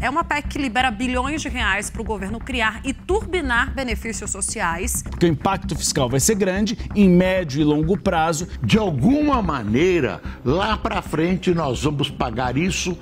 É uma PEC que libera bilhões de reais para o governo criar e turbinar benefícios sociais. Porque o impacto fiscal vai ser grande em médio e longo prazo. De alguma maneira, lá para frente nós vamos pagar isso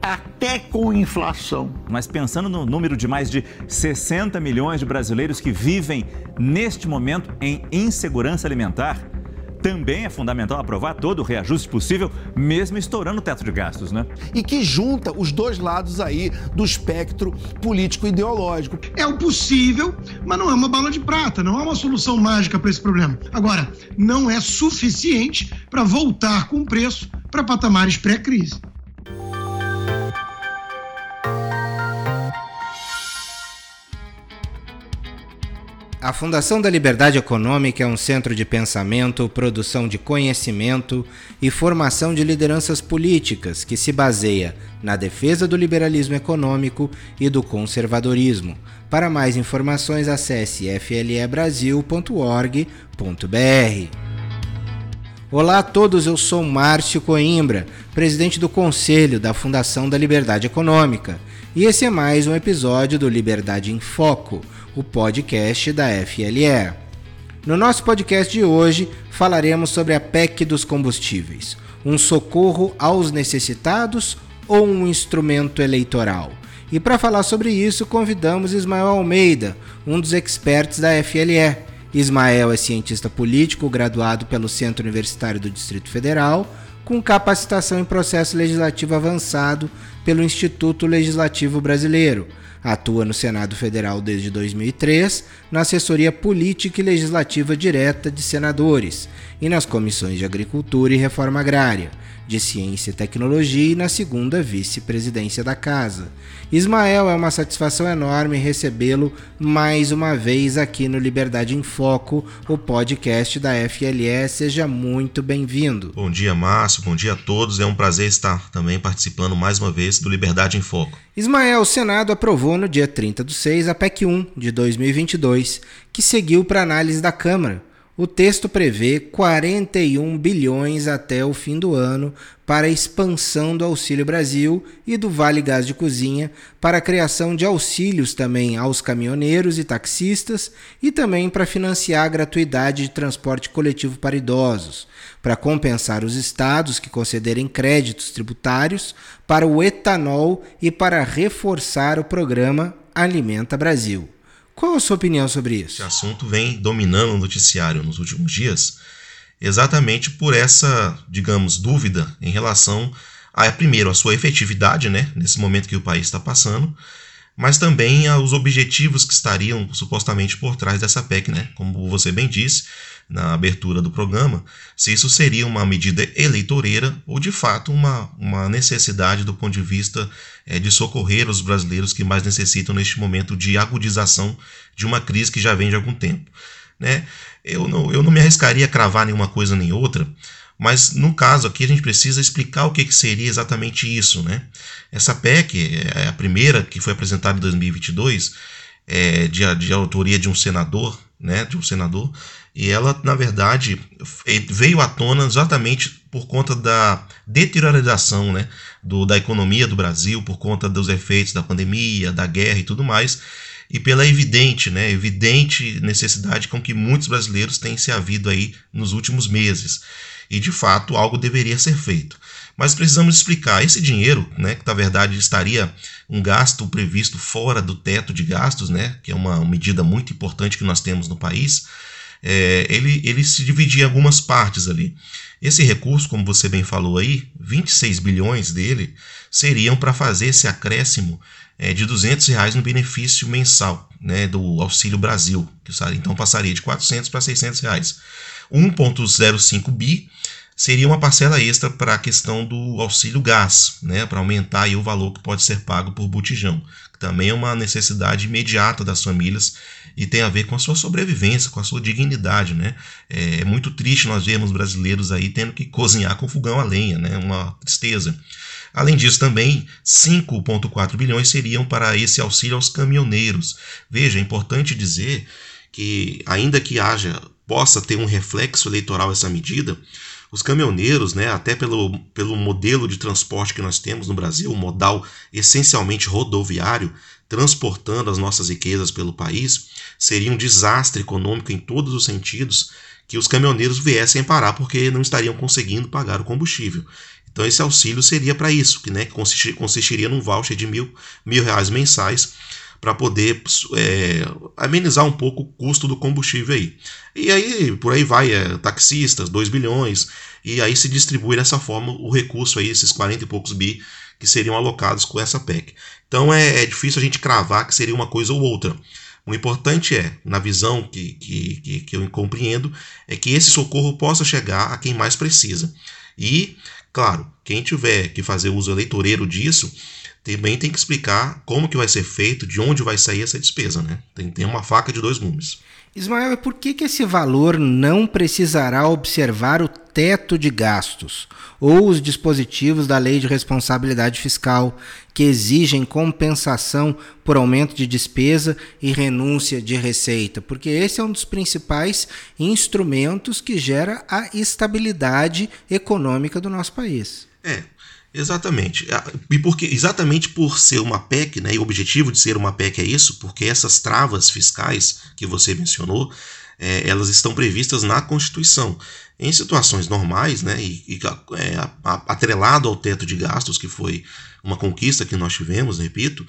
até com inflação. Mas pensando no número de mais de 60 milhões de brasileiros que vivem neste momento em insegurança alimentar, também é fundamental aprovar todo o reajuste possível, mesmo estourando o teto de gastos, né? E que junta os dois lados aí do espectro político-ideológico. É o possível, mas não é uma bala de prata, não é uma solução mágica para esse problema. Agora, não é suficiente para voltar com o preço para patamares pré-crise. A Fundação da Liberdade Econômica é um centro de pensamento, produção de conhecimento e formação de lideranças políticas que se baseia na defesa do liberalismo econômico e do conservadorismo. Para mais informações, acesse flebrasil.org.br. Olá a todos, eu sou Márcio Coimbra, presidente do Conselho da Fundação da Liberdade Econômica, e esse é mais um episódio do Liberdade em Foco o podcast da FLE. No nosso podcast de hoje falaremos sobre a PEC dos combustíveis, um socorro aos necessitados ou um instrumento eleitoral. E para falar sobre isso, convidamos Ismael Almeida, um dos experts da FLE. Ismael é cientista político, graduado pelo Centro Universitário do Distrito Federal, com capacitação em processo legislativo avançado pelo Instituto Legislativo Brasileiro Atua no Senado Federal desde 2003, na assessoria política e legislativa direta de senadores e nas comissões de Agricultura e Reforma Agrária, de Ciência e Tecnologia e na segunda vice-presidência da Casa. Ismael, é uma satisfação enorme recebê-lo mais uma vez aqui no Liberdade em Foco, o podcast da FLE. Seja muito bem-vindo. Bom dia, Márcio. Bom dia a todos. É um prazer estar também participando mais uma vez do Liberdade em Foco. Ismael, o Senado aprovou no dia 30 do 6 a PEC 1 de 2022, que seguiu para análise da Câmara. O texto prevê 41 bilhões até o fim do ano para a expansão do Auxílio Brasil e do Vale Gás de Cozinha, para a criação de auxílios também aos caminhoneiros e taxistas e também para financiar a gratuidade de transporte coletivo para idosos, para compensar os estados que concederem créditos tributários para o etanol e para reforçar o programa Alimenta Brasil. Qual a sua opinião sobre isso? Esse assunto vem dominando o noticiário nos últimos dias, exatamente por essa, digamos, dúvida em relação a, primeiro, a sua efetividade, né, nesse momento que o país está passando, mas também aos objetivos que estariam supostamente por trás dessa PEC, né? Como você bem disse na abertura do programa, se isso seria uma medida eleitoreira ou de fato uma, uma necessidade do ponto de vista é, de socorrer os brasileiros que mais necessitam neste momento de agudização de uma crise que já vem de algum tempo. Né? Eu, não, eu não me arriscaria a cravar nenhuma coisa nem outra, mas no caso aqui a gente precisa explicar o que, que seria exatamente isso. Né? Essa PEC é a primeira que foi apresentada em 2022, é, de, de autoria de um senador, né, de um senador, e ela, na verdade, veio à tona exatamente por conta da deteriorização né, do, da economia do Brasil, por conta dos efeitos da pandemia, da guerra e tudo mais, e pela evidente, né, evidente necessidade com que muitos brasileiros têm se havido aí nos últimos meses. E, de fato, algo deveria ser feito. Mas precisamos explicar, esse dinheiro, né, que na verdade estaria um gasto previsto fora do teto de gastos, né, que é uma medida muito importante que nós temos no país, é, ele, ele se dividia em algumas partes ali. Esse recurso, como você bem falou aí, 26 bilhões dele seriam para fazer esse acréscimo é, de 200 reais no benefício mensal né, do Auxílio Brasil, que então passaria de 400 para 600 reais. 1,05 bi seria uma parcela extra para a questão do auxílio gás, né, para aumentar o valor que pode ser pago por botijão, também é uma necessidade imediata das famílias e tem a ver com a sua sobrevivência, com a sua dignidade, né? É, é muito triste nós vermos brasileiros aí tendo que cozinhar com fogão a lenha, né? Uma tristeza. Além disso, também 5,4 bilhões seriam para esse auxílio aos caminhoneiros. Veja, é importante dizer que, ainda que haja possa ter um reflexo eleitoral essa medida, os caminhoneiros, né, até pelo, pelo modelo de transporte que nós temos no Brasil, um modal essencialmente rodoviário, transportando as nossas riquezas pelo país, seria um desastre econômico em todos os sentidos que os caminhoneiros viessem parar porque não estariam conseguindo pagar o combustível. Então esse auxílio seria para isso, que, né, consistiria num voucher de mil, mil reais mensais para poder é, amenizar um pouco o custo do combustível aí. E aí, por aí vai, é, taxistas, 2 bilhões, e aí se distribui dessa forma o recurso aí, esses 40 e poucos bi que seriam alocados com essa PEC. Então é, é difícil a gente cravar que seria uma coisa ou outra. O importante é, na visão que, que, que, que eu compreendo, é que esse socorro possa chegar a quem mais precisa. E, claro, quem tiver que fazer uso eleitoreiro disso, também tem que explicar como que vai ser feito, de onde vai sair essa despesa, né? Tem, tem uma faca de dois gumes. Ismael, por que, que esse valor não precisará observar o teto de gastos ou os dispositivos da Lei de Responsabilidade Fiscal, que exigem compensação por aumento de despesa e renúncia de receita? Porque esse é um dos principais instrumentos que gera a estabilidade econômica do nosso país. É, Exatamente. Ah, e porque exatamente por ser uma PEC, né, e o objetivo de ser uma PEC é isso, porque essas travas fiscais que você mencionou, é, elas estão previstas na Constituição. Em situações normais, né, e, e é, atrelado ao teto de gastos, que foi uma conquista que nós tivemos, repito,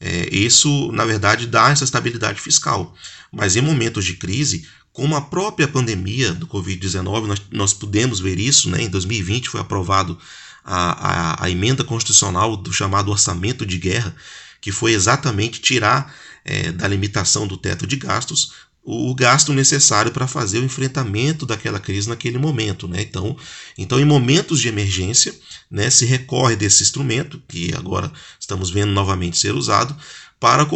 é, isso, na verdade, dá essa estabilidade fiscal. Mas em momentos de crise, como a própria pandemia do Covid-19, nós, nós pudemos ver isso, né, em 2020 foi aprovado a, a, a emenda constitucional do chamado orçamento de guerra, que foi exatamente tirar é, da limitação do teto de gastos o gasto necessário para fazer o enfrentamento daquela crise naquele momento. Né? Então, então, em momentos de emergência, né, se recorre desse instrumento, que agora estamos vendo novamente ser usado, para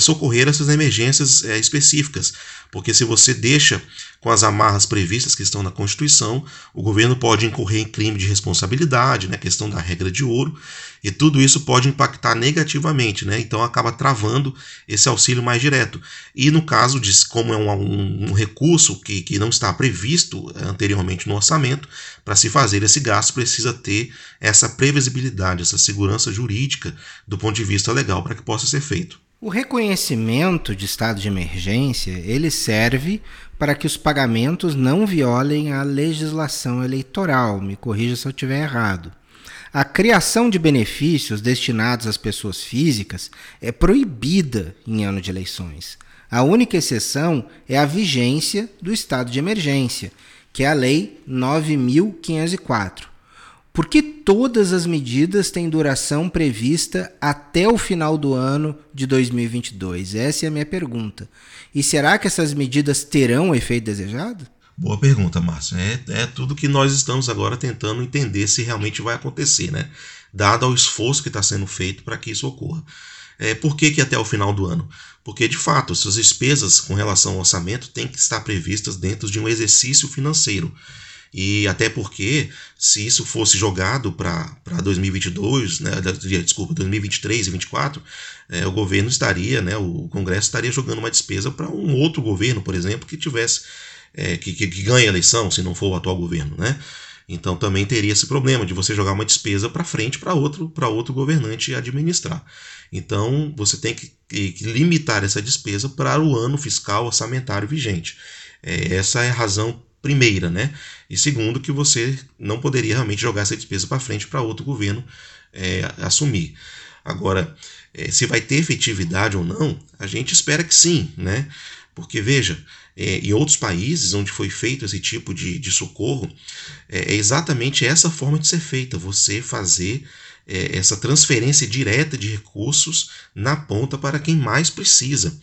socorrer essas emergências é, específicas. Porque se você deixa com as amarras previstas que estão na Constituição, o governo pode incorrer em crime de responsabilidade, né, questão da regra de ouro, e tudo isso pode impactar negativamente, né? Então acaba travando esse auxílio mais direto. E no caso de como é um, um, um recurso que, que não está previsto anteriormente no orçamento, para se fazer esse gasto precisa ter essa previsibilidade, essa segurança jurídica do ponto de vista legal para que possa ser feito. O reconhecimento de estado de emergência, ele serve para que os pagamentos não violem a legislação eleitoral. Me corrija se eu estiver errado. A criação de benefícios destinados às pessoas físicas é proibida em ano de eleições. A única exceção é a vigência do estado de emergência, que é a Lei 9504 porque todas as medidas têm duração prevista até o final do ano de 2022? Essa é a minha pergunta. E será que essas medidas terão o efeito desejado? Boa pergunta, Márcio. É, é tudo que nós estamos agora tentando entender se realmente vai acontecer, né? Dado ao esforço que está sendo feito para que isso ocorra. É, por que, que até o final do ano? Porque, de fato, suas despesas com relação ao orçamento têm que estar previstas dentro de um exercício financeiro. E até porque, se isso fosse jogado para 2022, né, desculpa, 2023 e 2024, é, o governo estaria, né, o Congresso estaria jogando uma despesa para um outro governo, por exemplo, que tivesse, é, que, que, que ganhe a eleição, se não for o atual governo, né? Então também teria esse problema de você jogar uma despesa para frente para outro, para outro governante administrar. Então você tem que, que, limitar essa despesa para o ano fiscal orçamentário vigente. É, essa é a razão primeira, né? E segundo, que você não poderia realmente jogar essa despesa para frente para outro governo é, assumir. Agora, é, se vai ter efetividade ou não, a gente espera que sim, né? Porque veja, é, em outros países onde foi feito esse tipo de, de socorro, é, é exatamente essa forma de ser feita: você fazer é, essa transferência direta de recursos na ponta para quem mais precisa.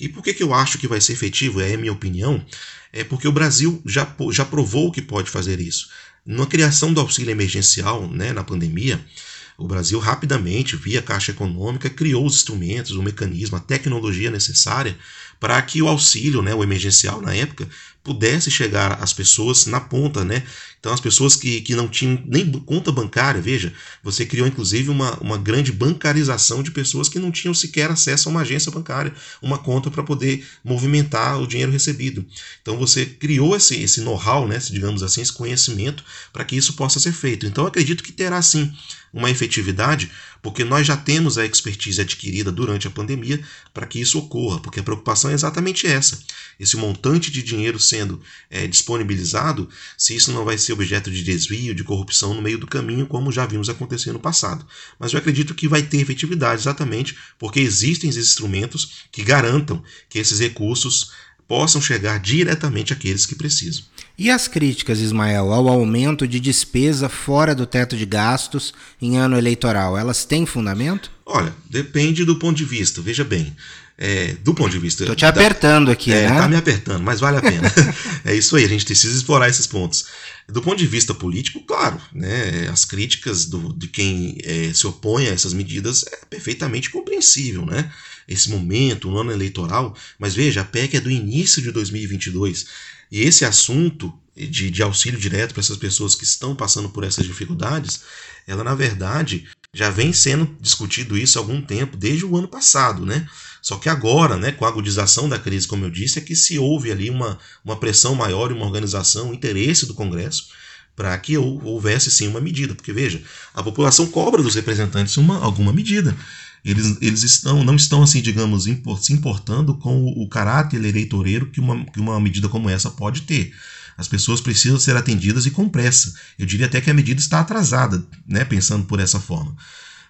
E por que, que eu acho que vai ser efetivo? É a minha opinião é porque o Brasil já, já provou que pode fazer isso. Na criação do auxílio emergencial, né, na pandemia, o Brasil rapidamente, via Caixa Econômica, criou os instrumentos, o mecanismo, a tecnologia necessária para que o auxílio, né, o emergencial na época, pudesse chegar às pessoas na ponta, né? Então, as pessoas que, que não tinham nem conta bancária, veja, você criou inclusive uma, uma grande bancarização de pessoas que não tinham sequer acesso a uma agência bancária, uma conta para poder movimentar o dinheiro recebido. Então, você criou esse, esse know-how, né, digamos assim, esse conhecimento para que isso possa ser feito. Então, acredito que terá sim uma efetividade, porque nós já temos a expertise adquirida durante a pandemia para que isso ocorra, porque a preocupação é exatamente essa: esse montante de dinheiro sendo é, disponibilizado, se isso não vai ser objeto de desvio, de corrupção no meio do caminho, como já vimos acontecer no passado. Mas eu acredito que vai ter efetividade exatamente porque existem esses instrumentos que garantam que esses recursos possam chegar diretamente àqueles que precisam. E as críticas, Ismael, ao aumento de despesa fora do teto de gastos em ano eleitoral, elas têm fundamento? Olha, depende do ponto de vista. Veja bem, é, do ponto de vista. Estou te apertando aqui, é, né? Tá me apertando, mas vale a pena. é isso aí, a gente precisa explorar esses pontos. Do ponto de vista político, claro, né, as críticas do, de quem é, se opõe a essas medidas é perfeitamente compreensível, né? Esse momento, no ano eleitoral, mas veja, a PEC é do início de 2022 e esse assunto de, de auxílio direto para essas pessoas que estão passando por essas dificuldades, ela na verdade já vem sendo discutido isso há algum tempo, desde o ano passado, né? Só que agora, né, com a agudização da crise, como eu disse, é que se houve ali uma, uma pressão maior e uma organização, um interesse do Congresso para que houvesse sim uma medida. Porque veja, a população cobra dos representantes uma, alguma medida. Eles, eles estão, não estão, assim, digamos, se importando com o, o caráter eleitoreiro que uma, que uma medida como essa pode ter. As pessoas precisam ser atendidas e com pressa. Eu diria até que a medida está atrasada, né, pensando por essa forma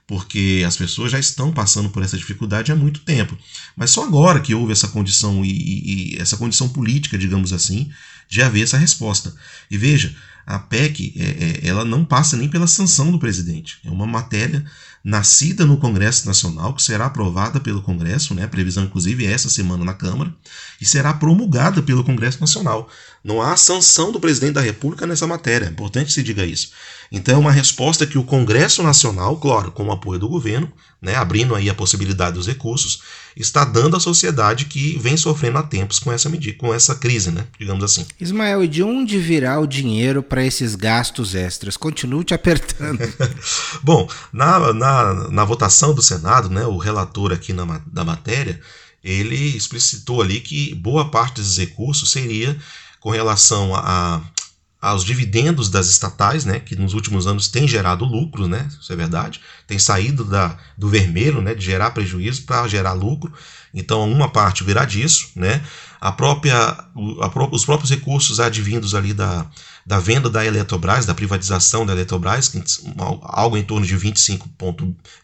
porque as pessoas já estão passando por essa dificuldade há muito tempo. Mas só agora que houve essa condição e, e, e, essa condição política, digamos assim, de haver essa resposta. E veja, a PEC é, é, ela não passa nem pela sanção do presidente. É uma matéria nascida no Congresso Nacional, que será aprovada pelo Congresso, né, previsão inclusive é essa semana na Câmara, e será promulgada pelo Congresso Nacional. Não há sanção do presidente da República nessa matéria, é importante se diga isso. Então é uma resposta que o Congresso Nacional, claro, com o apoio do governo, né, abrindo aí a possibilidade dos recursos, está dando à sociedade que vem sofrendo há tempos com essa medida, com essa crise, né, digamos assim. Ismael, e de onde virá o dinheiro para esses gastos extras? Continuo te apertando. Bom, na, na, na votação do Senado, né, o relator aqui na, da matéria, ele explicitou ali que boa parte desses recursos seria com relação a, aos dividendos das estatais, né, que nos últimos anos tem gerado lucro, né, isso é verdade, tem saído da, do vermelho, né, de gerar prejuízo para gerar lucro, então uma parte virá disso, né, a própria, a, os próprios recursos advindos ali da, da venda da Eletrobras, da privatização da Eletrobras, algo em torno de 25,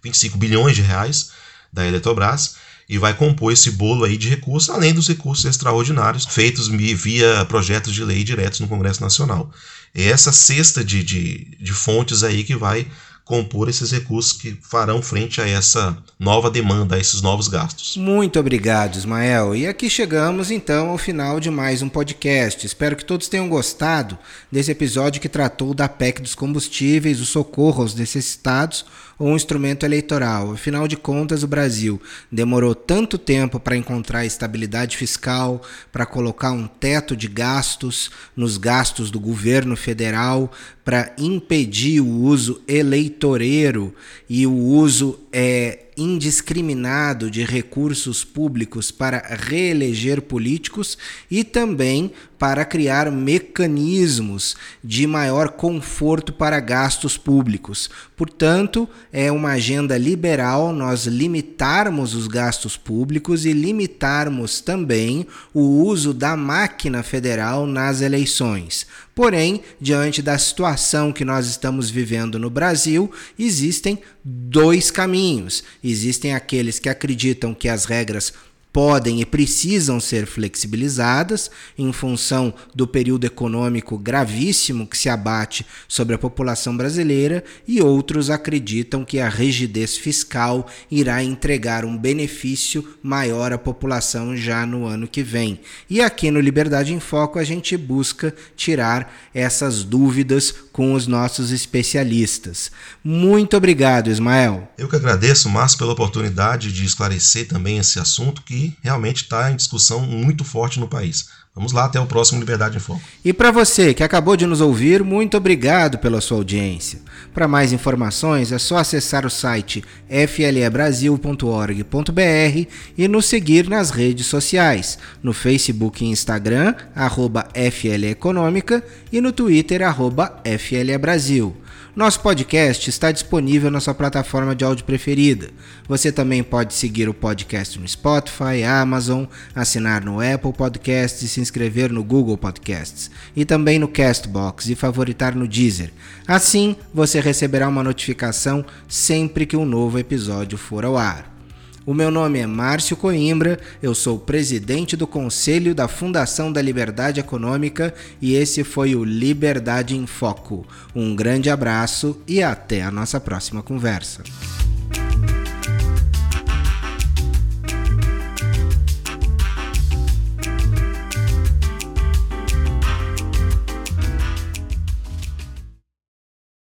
25 bilhões de reais da Eletrobras, e vai compor esse bolo aí de recursos, além dos recursos extraordinários feitos via projetos de lei diretos no Congresso Nacional. É essa cesta de, de, de fontes aí que vai compor esses recursos que farão frente a essa nova demanda, a esses novos gastos. Muito obrigado, Ismael. E aqui chegamos então ao final de mais um podcast. Espero que todos tenham gostado desse episódio que tratou da PEC dos combustíveis, o socorro aos necessitados ou um instrumento eleitoral. Afinal de contas, o Brasil demorou tanto tempo para encontrar estabilidade fiscal, para colocar um teto de gastos nos gastos do governo federal, para impedir o uso eleitoreiro e o uso é, indiscriminado de recursos públicos para reeleger políticos e também para criar mecanismos de maior conforto para gastos públicos. Portanto, é uma agenda liberal nós limitarmos os gastos públicos e limitarmos também o uso da máquina federal nas eleições. Porém, diante da situação que nós estamos vivendo no Brasil, existem dois caminhos. Existem aqueles que acreditam que as regras podem e precisam ser flexibilizadas em função do período econômico gravíssimo que se abate sobre a população brasileira, e outros acreditam que a rigidez fiscal irá entregar um benefício maior à população já no ano que vem. E aqui no Liberdade em Foco a gente busca tirar essas dúvidas com os nossos especialistas. Muito obrigado, Ismael. Eu que agradeço, Márcio, pela oportunidade de esclarecer também esse assunto que realmente está em discussão muito forte no país. Vamos lá, até o próximo Liberdade em Foco. E para você que acabou de nos ouvir, muito obrigado pela sua audiência. Para mais informações é só acessar o site flebrasil.org.br e nos seguir nas redes sociais, no Facebook e Instagram, arroba FLEconômica e no Twitter, arroba FLEbrasil. Nosso podcast está disponível na sua plataforma de áudio preferida. Você também pode seguir o podcast no Spotify, Amazon, assinar no Apple Podcasts e se inscrever no Google Podcasts. E também no Castbox e favoritar no Deezer. Assim, você receberá uma notificação sempre que um novo episódio for ao ar. O meu nome é Márcio Coimbra, eu sou presidente do Conselho da Fundação da Liberdade Econômica e esse foi o Liberdade em Foco. Um grande abraço e até a nossa próxima conversa.